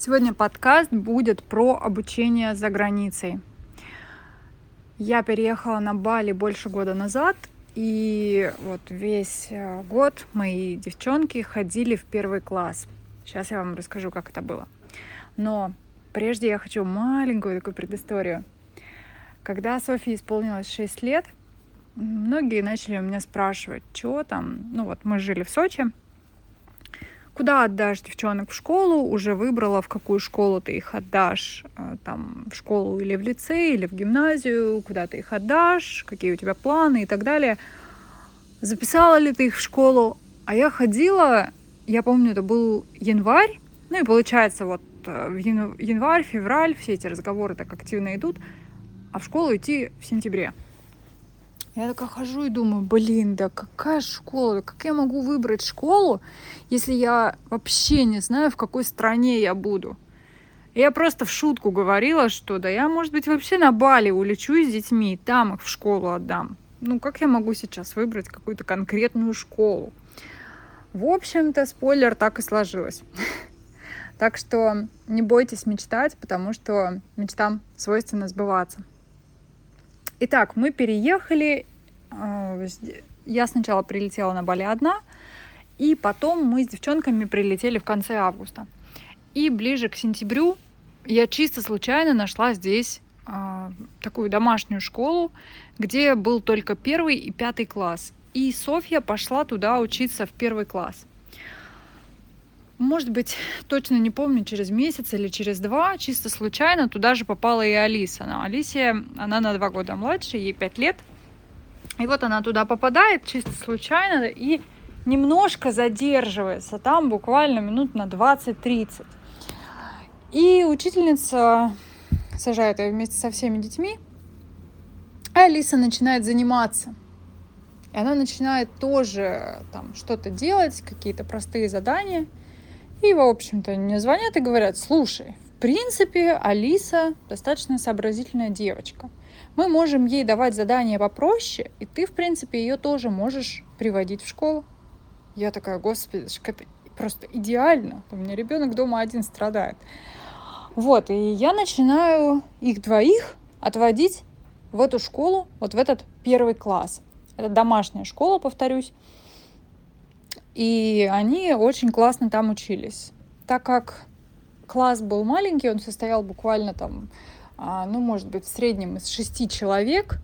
Сегодня подкаст будет про обучение за границей. Я переехала на Бали больше года назад, и вот весь э, год мои девчонки ходили в первый класс. Сейчас я вам расскажу, как это было. Но прежде я хочу маленькую такую предысторию. Когда Софии исполнилось 6 лет, многие начали у меня спрашивать, что там. Ну вот мы жили в Сочи, куда отдашь девчонок в школу, уже выбрала, в какую школу ты их отдашь, э, там, в школу или в лицей, или в гимназию, куда ты их отдашь, какие у тебя планы и так далее. Записала ли ты их в школу? А я ходила, я помню, это был январь, ну и получается вот э, в январь, февраль все эти разговоры так активно идут, а в школу идти в сентябре. Я такая хожу и думаю, блин, да какая школа, как я могу выбрать школу, если я вообще не знаю, в какой стране я буду. Я просто в шутку говорила, что да я, может быть, вообще на Бали улечу с детьми, и там их в школу отдам. Ну, как я могу сейчас выбрать какую-то конкретную школу? В общем-то, спойлер, так и сложилось. Так что не бойтесь мечтать, потому что мечтам свойственно сбываться. Итак, мы переехали. А, я сначала прилетела на Бали одна, и потом мы с девчонками прилетели в конце августа. И ближе к сентябрю я чисто случайно нашла здесь э, такую домашнюю школу, где был только первый и пятый класс. И Софья пошла туда учиться в первый класс. Может быть, точно не помню, через месяц или через два, чисто случайно туда же попала и Алиса. Но Алисия, она на два года младше, ей пять лет. И вот она туда попадает чисто случайно и немножко задерживается там буквально минут на 20-30. И учительница сажает ее вместе со всеми детьми, а Алиса начинает заниматься. И она начинает тоже там что-то делать, какие-то простые задания – и, в общем-то, мне звонят и говорят, слушай, в принципе, Алиса достаточно сообразительная девочка. Мы можем ей давать задания попроще, и ты, в принципе, ее тоже можешь приводить в школу. Я такая, господи, это просто идеально. У меня ребенок дома один страдает. Вот, и я начинаю их двоих отводить в эту школу, вот в этот первый класс. Это домашняя школа, повторюсь. И они очень классно там учились. Так как класс был маленький, он состоял буквально там, а, ну, может быть, в среднем из шести человек,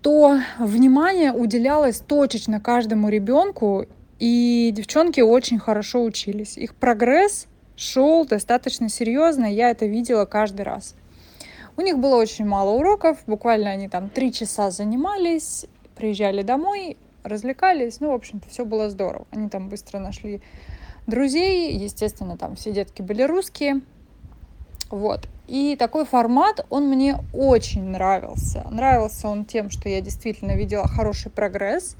то внимание уделялось точечно каждому ребенку, и девчонки очень хорошо учились. Их прогресс шел достаточно серьезно, я это видела каждый раз. У них было очень мало уроков, буквально они там три часа занимались, приезжали домой, развлекались. Ну, в общем-то, все было здорово. Они там быстро нашли друзей. Естественно, там все детки были русские. Вот. И такой формат, он мне очень нравился. Нравился он тем, что я действительно видела хороший прогресс.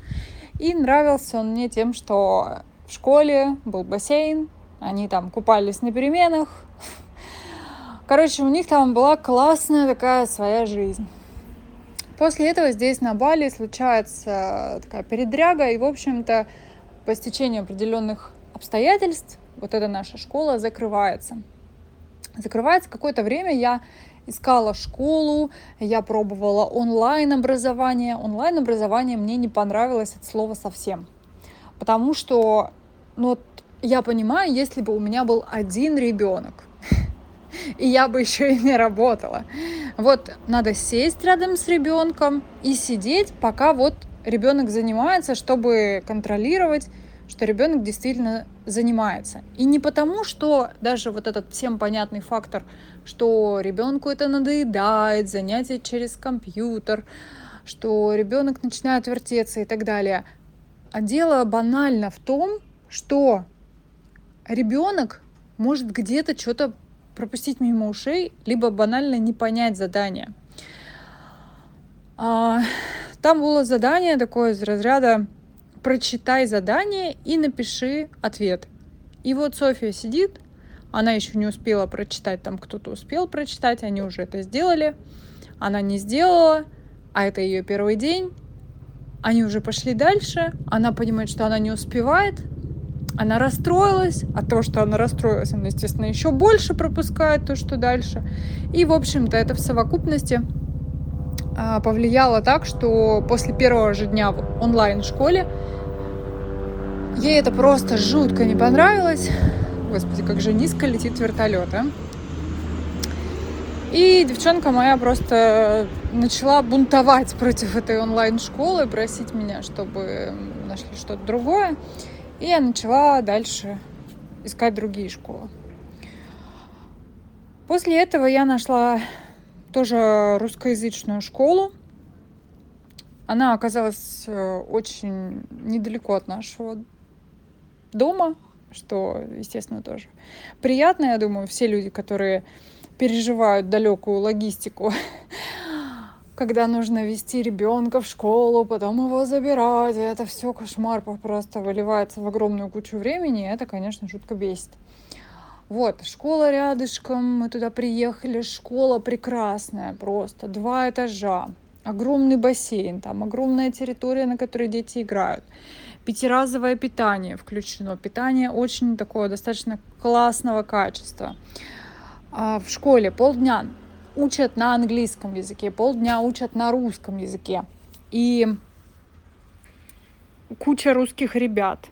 И нравился он мне тем, что в школе был бассейн, они там купались на переменах. Короче, у них там была классная такая своя жизнь. После этого здесь на Бали случается такая передряга, и, в общем-то, по стечению определенных обстоятельств вот эта наша школа закрывается. Закрывается какое-то время, я искала школу, я пробовала онлайн-образование. Онлайн-образование мне не понравилось от слова совсем. Потому что, ну, я понимаю, если бы у меня был один ребенок, и я бы еще и не работала. Вот надо сесть рядом с ребенком и сидеть, пока вот ребенок занимается, чтобы контролировать, что ребенок действительно занимается. И не потому, что даже вот этот всем понятный фактор, что ребенку это надоедает, занятие через компьютер, что ребенок начинает вертеться и так далее. А дело банально в том, что ребенок может где-то что-то пропустить мимо ушей, либо банально не понять задание. А, там было задание такое из разряда прочитай задание и напиши ответ. И вот София сидит, она еще не успела прочитать, там кто-то успел прочитать, они уже это сделали, она не сделала, а это ее первый день, они уже пошли дальше, она понимает, что она не успевает, она расстроилась, а то, что она расстроилась, она, естественно, еще больше пропускает то, что дальше. И, в общем-то, это в совокупности а, повлияло так, что после первого же дня в онлайн-школе ей это просто жутко не понравилось. Господи, как же низко летит вертолет, а? И девчонка моя просто начала бунтовать против этой онлайн-школы, просить меня, чтобы нашли что-то другое. И я начала дальше искать другие школы. После этого я нашла тоже русскоязычную школу. Она оказалась э, очень недалеко от нашего дома, что, естественно, тоже приятно. Я думаю, все люди, которые переживают далекую логистику, когда нужно вести ребенка в школу, потом его забирать, это все кошмар просто выливается в огромную кучу времени, и это, конечно, жутко бесит. Вот, школа рядышком, мы туда приехали, школа прекрасная просто, два этажа, огромный бассейн, там огромная территория, на которой дети играют. Пятиразовое питание включено, питание очень такое достаточно классного качества. А в школе полдня учат на английском языке, полдня учат на русском языке. И куча русских ребят.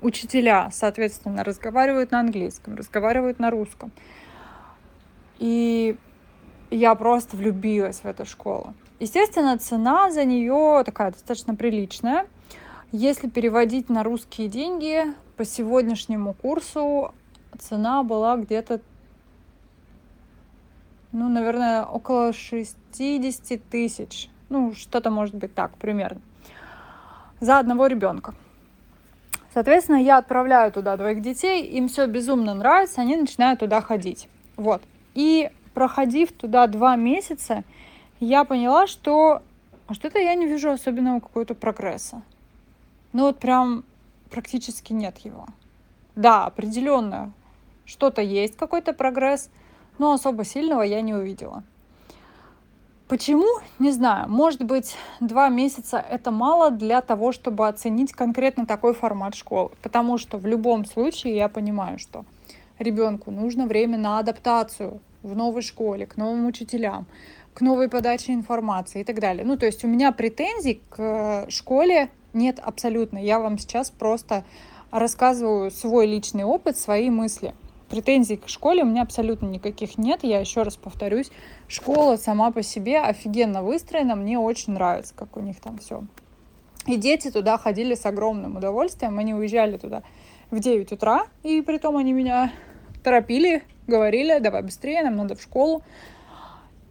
Учителя, соответственно, разговаривают на английском, разговаривают на русском. И я просто влюбилась в эту школу. Естественно, цена за нее такая достаточно приличная. Если переводить на русские деньги, по сегодняшнему курсу цена была где-то ну, наверное, около 60 тысяч. Ну, что-то может быть так, примерно. За одного ребенка. Соответственно, я отправляю туда двоих детей, им все безумно нравится, они начинают туда ходить. Вот. И проходив туда два месяца, я поняла, что что-то я не вижу особенного какого-то прогресса. Ну вот прям практически нет его. Да, определенно что-то есть, какой-то прогресс – но особо сильного я не увидела. Почему? Не знаю. Может быть, два месяца это мало для того, чтобы оценить конкретно такой формат школы. Потому что в любом случае я понимаю, что ребенку нужно время на адаптацию в новой школе, к новым учителям, к новой подаче информации и так далее. Ну, то есть у меня претензий к школе нет абсолютно. Я вам сейчас просто рассказываю свой личный опыт, свои мысли претензий к школе у меня абсолютно никаких нет. Я еще раз повторюсь, школа сама по себе офигенно выстроена, мне очень нравится, как у них там все. И дети туда ходили с огромным удовольствием. Они уезжали туда в 9 утра, и при том они меня торопили, говорили, давай быстрее, нам надо в школу.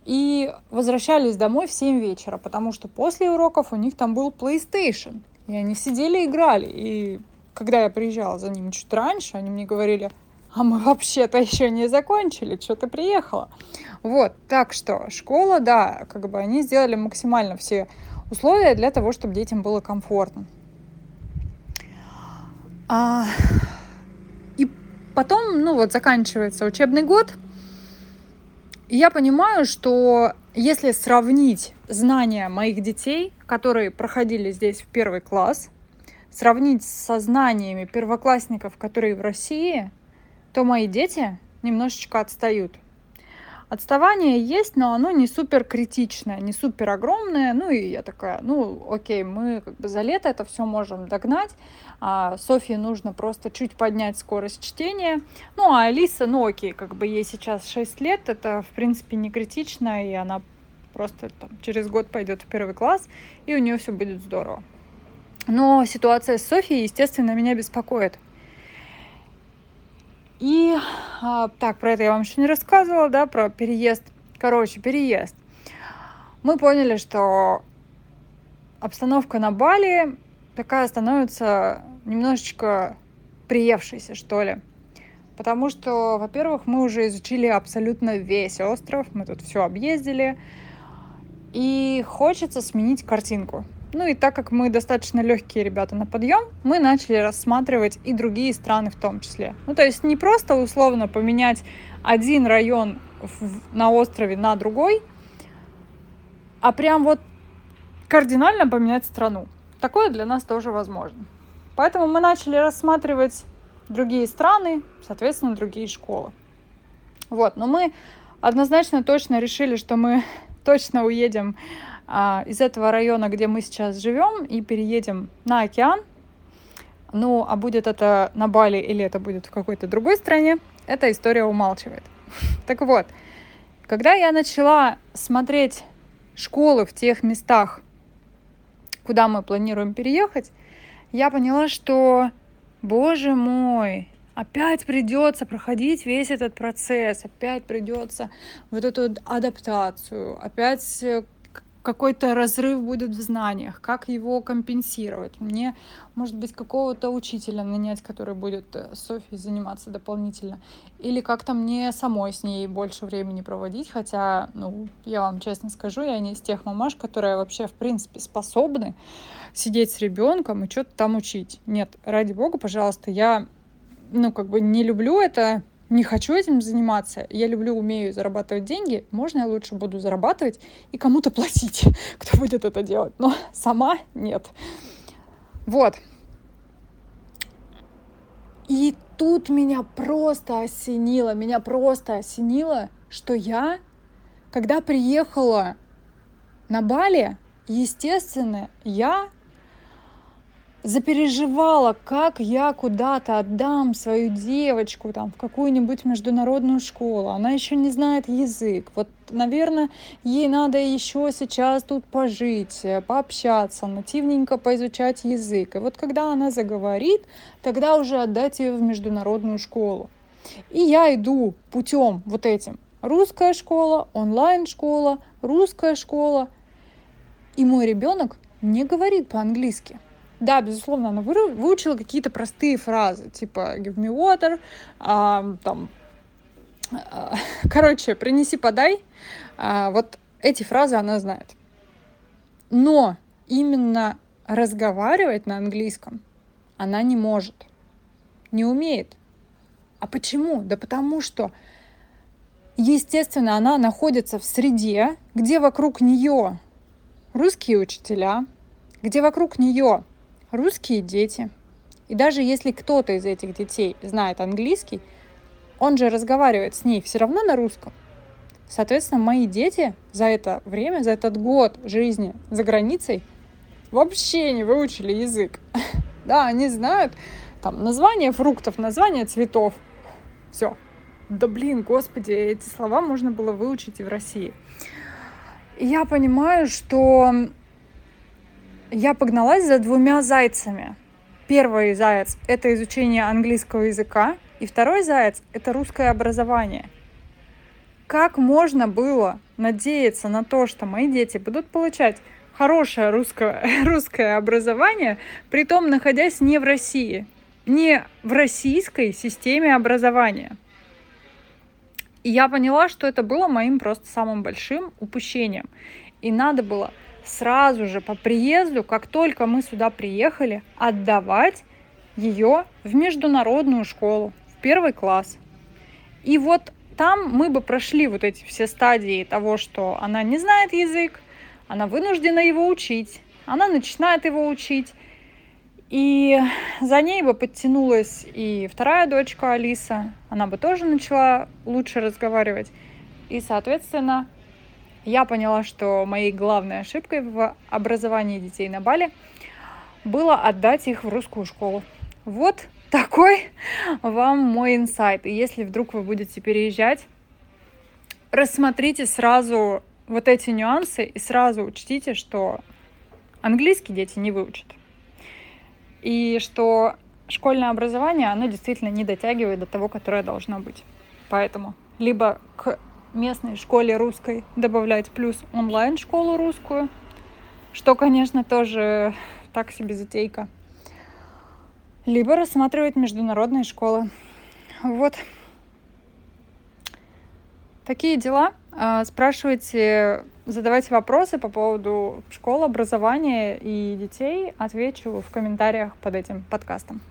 И возвращались домой в 7 вечера, потому что после уроков у них там был PlayStation. И они сидели играли. И когда я приезжала за ними чуть раньше, они мне говорили, а мы вообще-то еще не закончили, что ты приехала. Вот, так что школа, да, как бы они сделали максимально все условия для того, чтобы детям было комфортно. А, и потом, ну вот, заканчивается учебный год, и я понимаю, что если сравнить знания моих детей, которые проходили здесь в первый класс, сравнить со знаниями первоклассников, которые в России – то мои дети немножечко отстают. Отставание есть, но оно не супер критичное, не супер огромное. Ну и я такая, ну окей, мы как бы за лето это все можем догнать. А Софье нужно просто чуть поднять скорость чтения. Ну а Алиса, ну окей, как бы ей сейчас 6 лет, это в принципе не критично, и она просто там, через год пойдет в первый класс, и у нее все будет здорово. Но ситуация с Софией, естественно, меня беспокоит. И а, так, про это я вам еще не рассказывала, да, про переезд. Короче, переезд. Мы поняли, что обстановка на Бали такая становится немножечко приевшейся, что ли. Потому что, во-первых, мы уже изучили абсолютно весь остров, мы тут все объездили, и хочется сменить картинку. Ну и так как мы достаточно легкие ребята на подъем, мы начали рассматривать и другие страны в том числе. Ну то есть не просто условно поменять один район в, на острове на другой, а прям вот кардинально поменять страну. Такое для нас тоже возможно. Поэтому мы начали рассматривать другие страны, соответственно, другие школы. Вот, но мы однозначно точно решили, что мы точно уедем из этого района, где мы сейчас живем, и переедем на океан. Ну, а будет это на Бали или это будет в какой-то другой стране, эта история умалчивает. Так вот, когда я начала смотреть школы в тех местах, куда мы планируем переехать, я поняла, что, боже мой, опять придется проходить весь этот процесс, опять придется вот эту адаптацию, опять э, какой-то разрыв будет в знаниях, как его компенсировать. Мне, может быть, какого-то учителя нанять, который будет э, с Софией заниматься дополнительно. Или как-то мне самой с ней больше времени проводить, хотя, ну, я вам честно скажу, я не из тех мамаш, которые вообще, в принципе, способны сидеть с ребенком и что-то там учить. Нет, ради бога, пожалуйста, я, ну, как бы не люблю это, не хочу этим заниматься, я люблю, умею зарабатывать деньги, можно я лучше буду зарабатывать и кому-то платить, кто будет это делать, но сама нет. Вот. И тут меня просто осенило, меня просто осенило, что я, когда приехала на Бали, естественно, я запереживала, как я куда-то отдам свою девочку там в какую-нибудь международную школу. Она еще не знает язык. Вот, наверное, ей надо еще сейчас тут пожить, э, пообщаться, нативненько поизучать язык. И вот когда она заговорит, тогда уже отдать ее в международную школу. И я иду путем вот этим. Русская школа, онлайн-школа, русская школа. И мой ребенок не говорит по-английски. Да, безусловно, она выучила какие-то простые фразы, типа give me water, а, там, а, короче, принеси, подай. А, вот эти фразы она знает. Но именно разговаривать на английском она не может, не умеет. А почему? Да потому что, естественно, она находится в среде, где вокруг нее русские учителя, где вокруг нее русские дети. И даже если кто-то из этих детей знает английский, он же разговаривает с ней все равно на русском. Соответственно, мои дети за это время, за этот год жизни за границей вообще не выучили язык. Да, они знают там название фруктов, название цветов. Все. Да блин, господи, эти слова можно было выучить и в России. Я понимаю, что я погналась за двумя зайцами. Первый заяц — это изучение английского языка, и второй заяц — это русское образование. Как можно было надеяться на то, что мои дети будут получать хорошее русское, русское образование, при том находясь не в России, не в российской системе образования? И я поняла, что это было моим просто самым большим упущением. И надо было сразу же по приезду, как только мы сюда приехали, отдавать ее в международную школу, в первый класс. И вот там мы бы прошли вот эти все стадии того, что она не знает язык, она вынуждена его учить, она начинает его учить. И за ней бы подтянулась и вторая дочка Алиса, она бы тоже начала лучше разговаривать. И, соответственно, я поняла, что моей главной ошибкой в образовании детей на Бали было отдать их в русскую школу. Вот такой вам мой инсайт. И если вдруг вы будете переезжать, рассмотрите сразу вот эти нюансы и сразу учтите, что английский дети не выучат. И что школьное образование, оно действительно не дотягивает до того, которое должно быть. Поэтому либо к местной школе русской добавлять плюс онлайн-школу русскую, что, конечно, тоже так себе затейка. Либо рассматривать международные школы. Вот. Такие дела. А, спрашивайте, задавайте вопросы по поводу школы, образования и детей. Отвечу в комментариях под этим подкастом.